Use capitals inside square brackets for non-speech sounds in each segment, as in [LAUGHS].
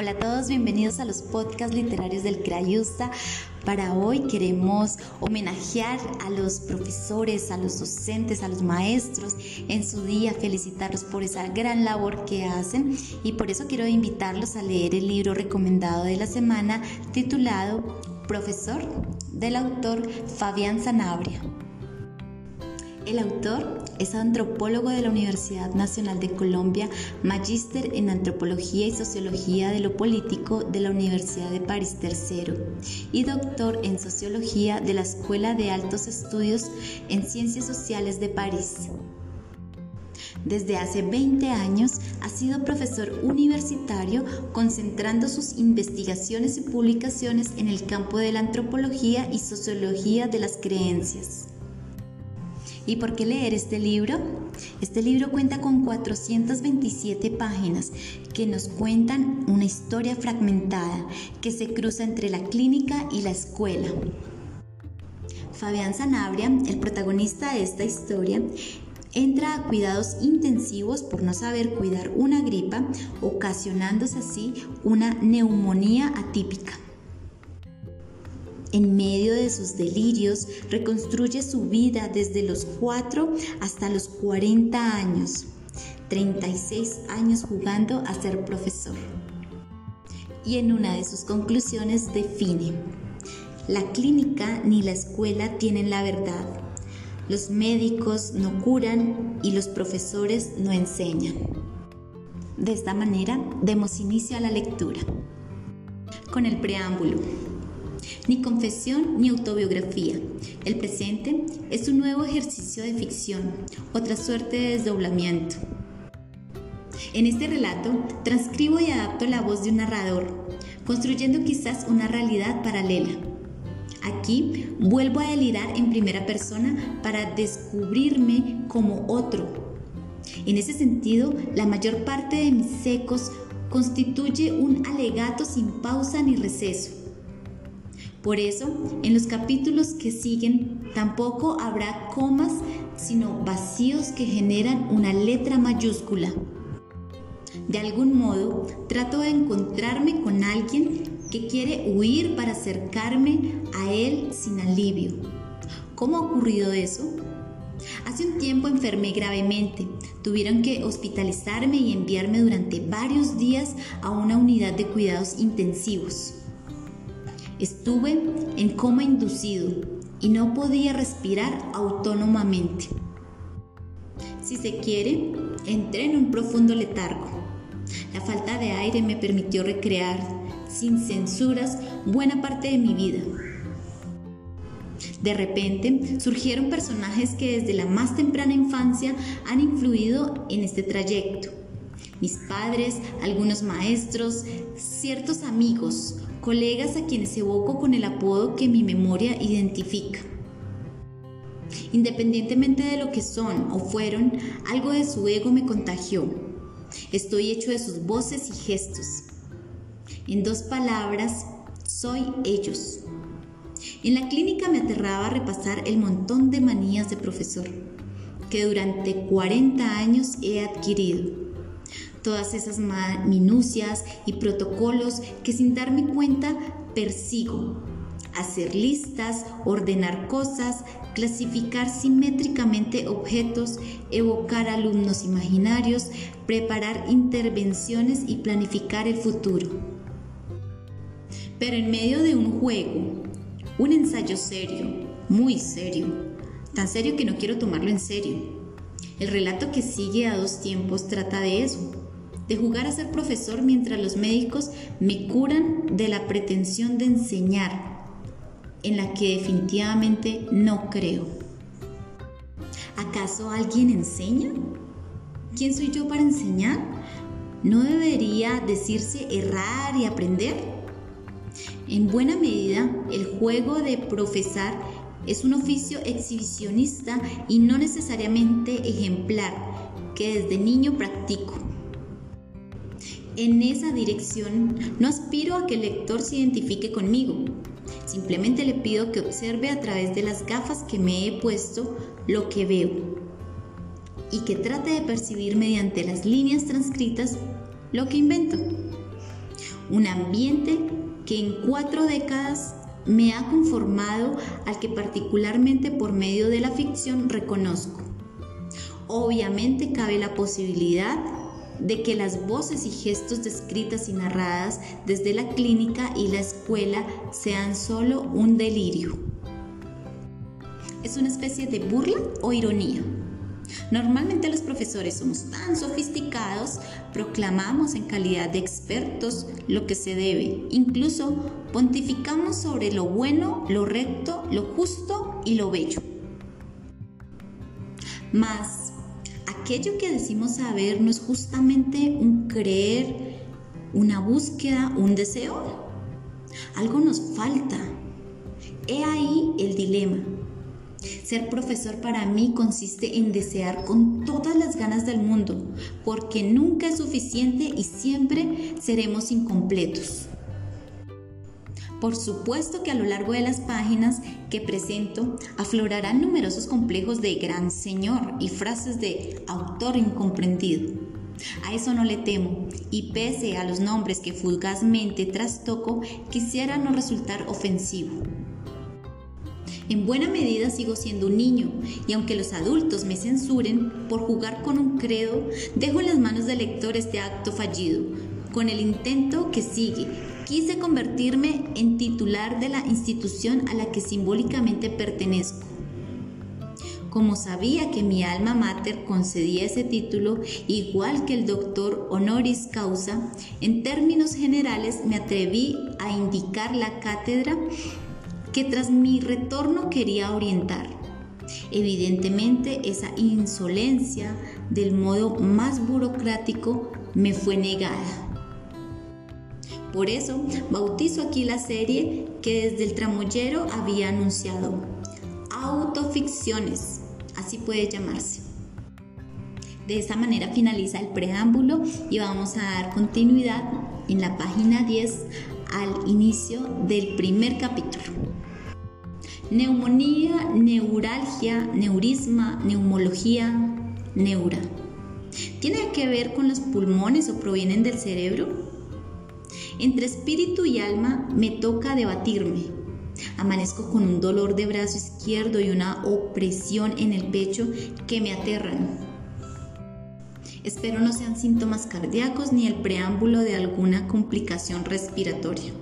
Hola a todos, bienvenidos a los podcasts literarios del Crayusta. Para hoy queremos homenajear a los profesores, a los docentes, a los maestros en su día, felicitarlos por esa gran labor que hacen y por eso quiero invitarlos a leer el libro recomendado de la semana titulado Profesor del autor Fabián Sanabria. El autor es antropólogo de la Universidad Nacional de Colombia, magíster en antropología y sociología de lo político de la Universidad de París III y doctor en sociología de la Escuela de Altos Estudios en Ciencias Sociales de París. Desde hace 20 años ha sido profesor universitario concentrando sus investigaciones y publicaciones en el campo de la antropología y sociología de las creencias. ¿Y por qué leer este libro? Este libro cuenta con 427 páginas que nos cuentan una historia fragmentada que se cruza entre la clínica y la escuela. Fabián Sanabria, el protagonista de esta historia, entra a cuidados intensivos por no saber cuidar una gripa, ocasionándose así una neumonía atípica. En medio de sus delirios, reconstruye su vida desde los 4 hasta los 40 años. 36 años jugando a ser profesor. Y en una de sus conclusiones define, la clínica ni la escuela tienen la verdad. Los médicos no curan y los profesores no enseñan. De esta manera, demos inicio a la lectura. Con el preámbulo. Ni confesión ni autobiografía. El presente es un nuevo ejercicio de ficción, otra suerte de desdoblamiento. En este relato transcribo y adapto la voz de un narrador, construyendo quizás una realidad paralela. Aquí vuelvo a delirar en primera persona para descubrirme como otro. En ese sentido, la mayor parte de mis secos constituye un alegato sin pausa ni receso por eso, en los capítulos que siguen tampoco habrá comas, sino vacíos que generan una letra mayúscula. De algún modo, trato de encontrarme con alguien que quiere huir para acercarme a él sin alivio. ¿Cómo ha ocurrido eso? Hace un tiempo enfermé gravemente. Tuvieron que hospitalizarme y enviarme durante varios días a una unidad de cuidados intensivos. Estuve en coma inducido y no podía respirar autónomamente. Si se quiere, entré en un profundo letargo. La falta de aire me permitió recrear, sin censuras, buena parte de mi vida. De repente surgieron personajes que desde la más temprana infancia han influido en este trayecto. Mis padres, algunos maestros, ciertos amigos, colegas a quienes evoco con el apodo que mi memoria identifica. Independientemente de lo que son o fueron, algo de su ego me contagió. Estoy hecho de sus voces y gestos. En dos palabras, soy ellos. En la clínica me aterraba repasar el montón de manías de profesor que durante 40 años he adquirido todas esas minucias y protocolos que sin darme cuenta persigo. Hacer listas, ordenar cosas, clasificar simétricamente objetos, evocar alumnos imaginarios, preparar intervenciones y planificar el futuro. Pero en medio de un juego, un ensayo serio, muy serio, tan serio que no quiero tomarlo en serio. El relato que sigue a dos tiempos trata de eso, de jugar a ser profesor mientras los médicos me curan de la pretensión de enseñar, en la que definitivamente no creo. ¿Acaso alguien enseña? ¿Quién soy yo para enseñar? ¿No debería decirse errar y aprender? En buena medida, el juego de profesar es un oficio exhibicionista y no necesariamente ejemplar que desde niño practico en esa dirección, no aspiro a que el lector se identifique conmigo. Simplemente le pido que observe a través de las gafas que me he puesto lo que veo y que trate de percibir mediante las líneas transcritas lo que invento. Un ambiente que en cuatro décadas me ha conformado al que particularmente por medio de la ficción reconozco. Obviamente cabe la posibilidad de que las voces y gestos descritas y narradas desde la clínica y la escuela sean solo un delirio. Es una especie de burla o ironía. Normalmente los profesores somos tan sofisticados, proclamamos en calidad de expertos lo que se debe, incluso pontificamos sobre lo bueno, lo recto, lo justo y lo bello. Mas, aquello que decimos saber no es justamente un creer, una búsqueda, un deseo. Algo nos falta. He ahí el dilema. Ser profesor para mí consiste en desear con todas las ganas del mundo, porque nunca es suficiente y siempre seremos incompletos. Por supuesto que a lo largo de las páginas que presento aflorarán numerosos complejos de gran señor y frases de autor incomprendido. A eso no le temo, y pese a los nombres que fugazmente trastoco, quisiera no resultar ofensivo. En buena medida sigo siendo un niño y aunque los adultos me censuren por jugar con un credo, dejo en las manos del lector este acto fallido. Con el intento que sigue, quise convertirme en titular de la institución a la que simbólicamente pertenezco. Como sabía que mi alma mater concedía ese título, igual que el doctor honoris causa, en términos generales me atreví a indicar la cátedra que tras mi retorno quería orientar. Evidentemente esa insolencia del modo más burocrático me fue negada. Por eso bautizo aquí la serie que desde el tramoyero había anunciado. Autoficciones, así puede llamarse. De esta manera finaliza el preámbulo y vamos a dar continuidad en la página 10 al inicio del primer capítulo. Neumonía, neuralgia, neurisma, neumología, neura. ¿Tiene que ver con los pulmones o provienen del cerebro? Entre espíritu y alma me toca debatirme. Amanezco con un dolor de brazo izquierdo y una opresión en el pecho que me aterran. Espero no sean síntomas cardíacos ni el preámbulo de alguna complicación respiratoria.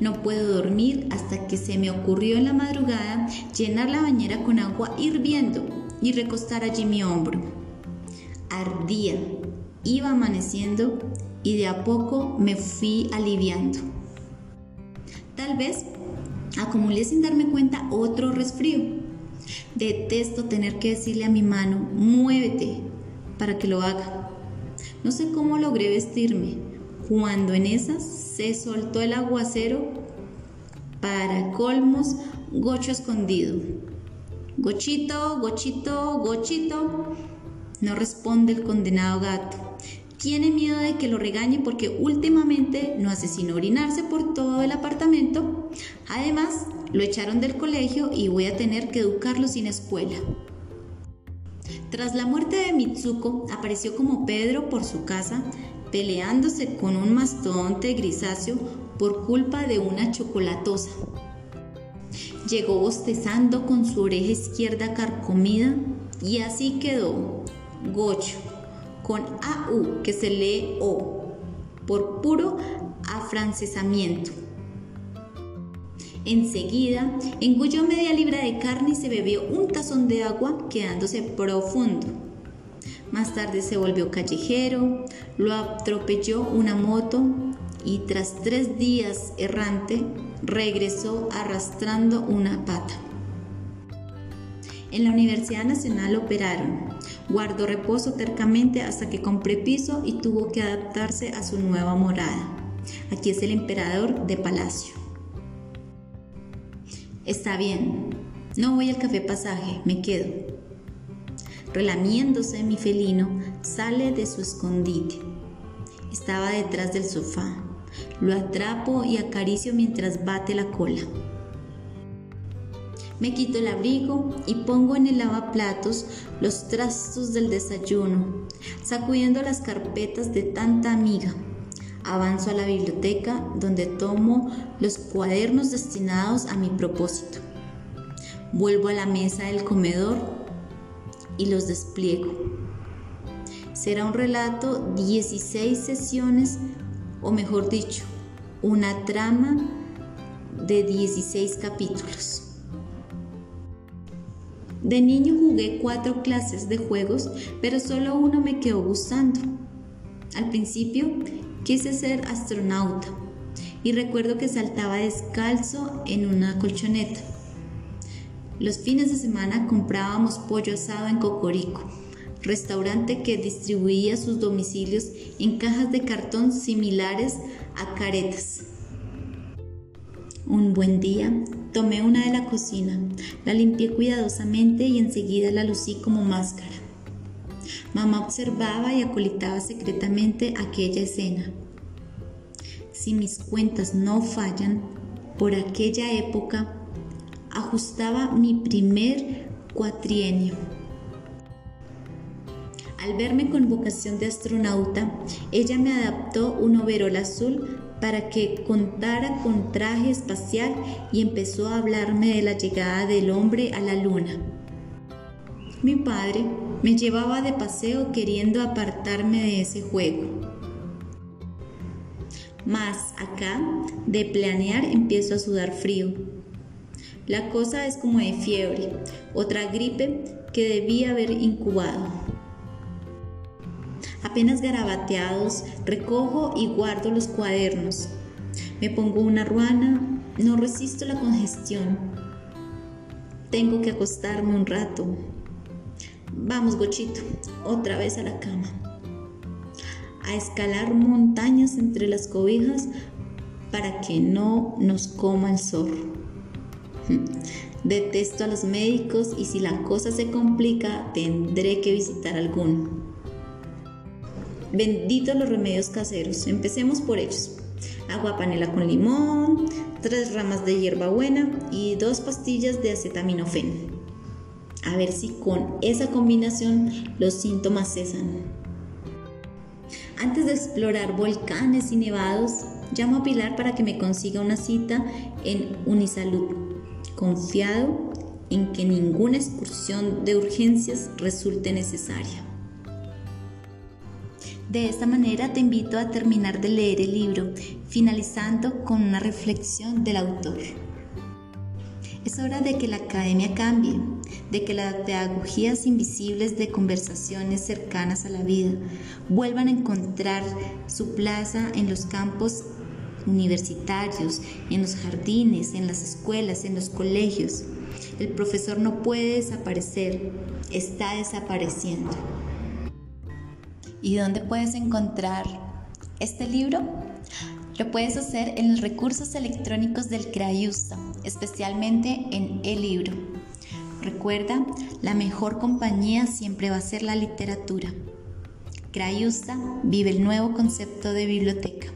No puedo dormir hasta que se me ocurrió en la madrugada llenar la bañera con agua hirviendo y recostar allí mi hombro. Ardía, iba amaneciendo y de a poco me fui aliviando. Tal vez acumulé sin darme cuenta otro resfrío. Detesto tener que decirle a mi mano, muévete, para que lo haga. No sé cómo logré vestirme, cuando en esas se soltó el aguacero para colmos, gocho escondido. Gochito, gochito, gochito. No responde el condenado gato. Tiene miedo de que lo regañe porque últimamente no hace sino orinarse por todo el apartamento. Además, lo echaron del colegio y voy a tener que educarlo sin escuela. Tras la muerte de Mitsuko, apareció como Pedro por su casa peleándose con un mastodonte grisáceo por culpa de una chocolatosa. Llegó bostezando con su oreja izquierda carcomida y así quedó, gocho, con AU que se lee O, por puro afrancesamiento. Enseguida engulló media libra de carne y se bebió un tazón de agua quedándose profundo. Más tarde se volvió callejero, lo atropelló una moto y tras tres días errante regresó arrastrando una pata. En la Universidad Nacional operaron. Guardó reposo tercamente hasta que compré piso y tuvo que adaptarse a su nueva morada. Aquí es el emperador de palacio. Está bien, no voy al café pasaje, me quedo. Relamiéndose mi felino, sale de su escondite. Estaba detrás del sofá. Lo atrapo y acaricio mientras bate la cola. Me quito el abrigo y pongo en el lavaplatos los trastos del desayuno, sacudiendo las carpetas de tanta amiga. Avanzo a la biblioteca donde tomo los cuadernos destinados a mi propósito. Vuelvo a la mesa del comedor y los despliego. Será un relato 16 sesiones o mejor dicho, una trama de 16 capítulos. De niño jugué cuatro clases de juegos, pero solo uno me quedó gustando. Al principio quise ser astronauta y recuerdo que saltaba descalzo en una colchoneta. Los fines de semana comprábamos pollo asado en Cocorico, restaurante que distribuía sus domicilios en cajas de cartón similares a caretas. Un buen día tomé una de la cocina, la limpié cuidadosamente y enseguida la lucí como máscara. Mamá observaba y acolitaba secretamente aquella escena. Si mis cuentas no fallan, por aquella época ajustaba mi primer cuatrienio. Al verme con vocación de astronauta, ella me adaptó un overol azul para que contara con traje espacial y empezó a hablarme de la llegada del hombre a la luna. Mi padre me llevaba de paseo queriendo apartarme de ese juego. Más acá, de planear, empiezo a sudar frío. La cosa es como de fiebre, otra gripe que debía haber incubado. Apenas garabateados, recojo y guardo los cuadernos. Me pongo una ruana, no resisto la congestión. Tengo que acostarme un rato. Vamos, Gochito, otra vez a la cama. A escalar montañas entre las cobijas para que no nos coma el zorro. [LAUGHS] Detesto a los médicos y si la cosa se complica tendré que visitar alguno. Benditos los remedios caseros. Empecemos por ellos. Agua panela con limón, tres ramas de hierbabuena y dos pastillas de acetaminofén. A ver si con esa combinación los síntomas cesan. Antes de explorar volcanes y nevados, llamo a Pilar para que me consiga una cita en Unisalud, confiado en que ninguna excursión de urgencias resulte necesaria. De esta manera te invito a terminar de leer el libro, finalizando con una reflexión del autor. Es hora de que la academia cambie, de que las pedagogías invisibles de conversaciones cercanas a la vida vuelvan a encontrar su plaza en los campos universitarios, en los jardines, en las escuelas, en los colegios. El profesor no puede desaparecer, está desapareciendo. ¿Y dónde puedes encontrar este libro? Lo puedes hacer en los recursos electrónicos del CRAIUSTA, especialmente en el libro. Recuerda, la mejor compañía siempre va a ser la literatura. CRAIUSTA vive el nuevo concepto de biblioteca.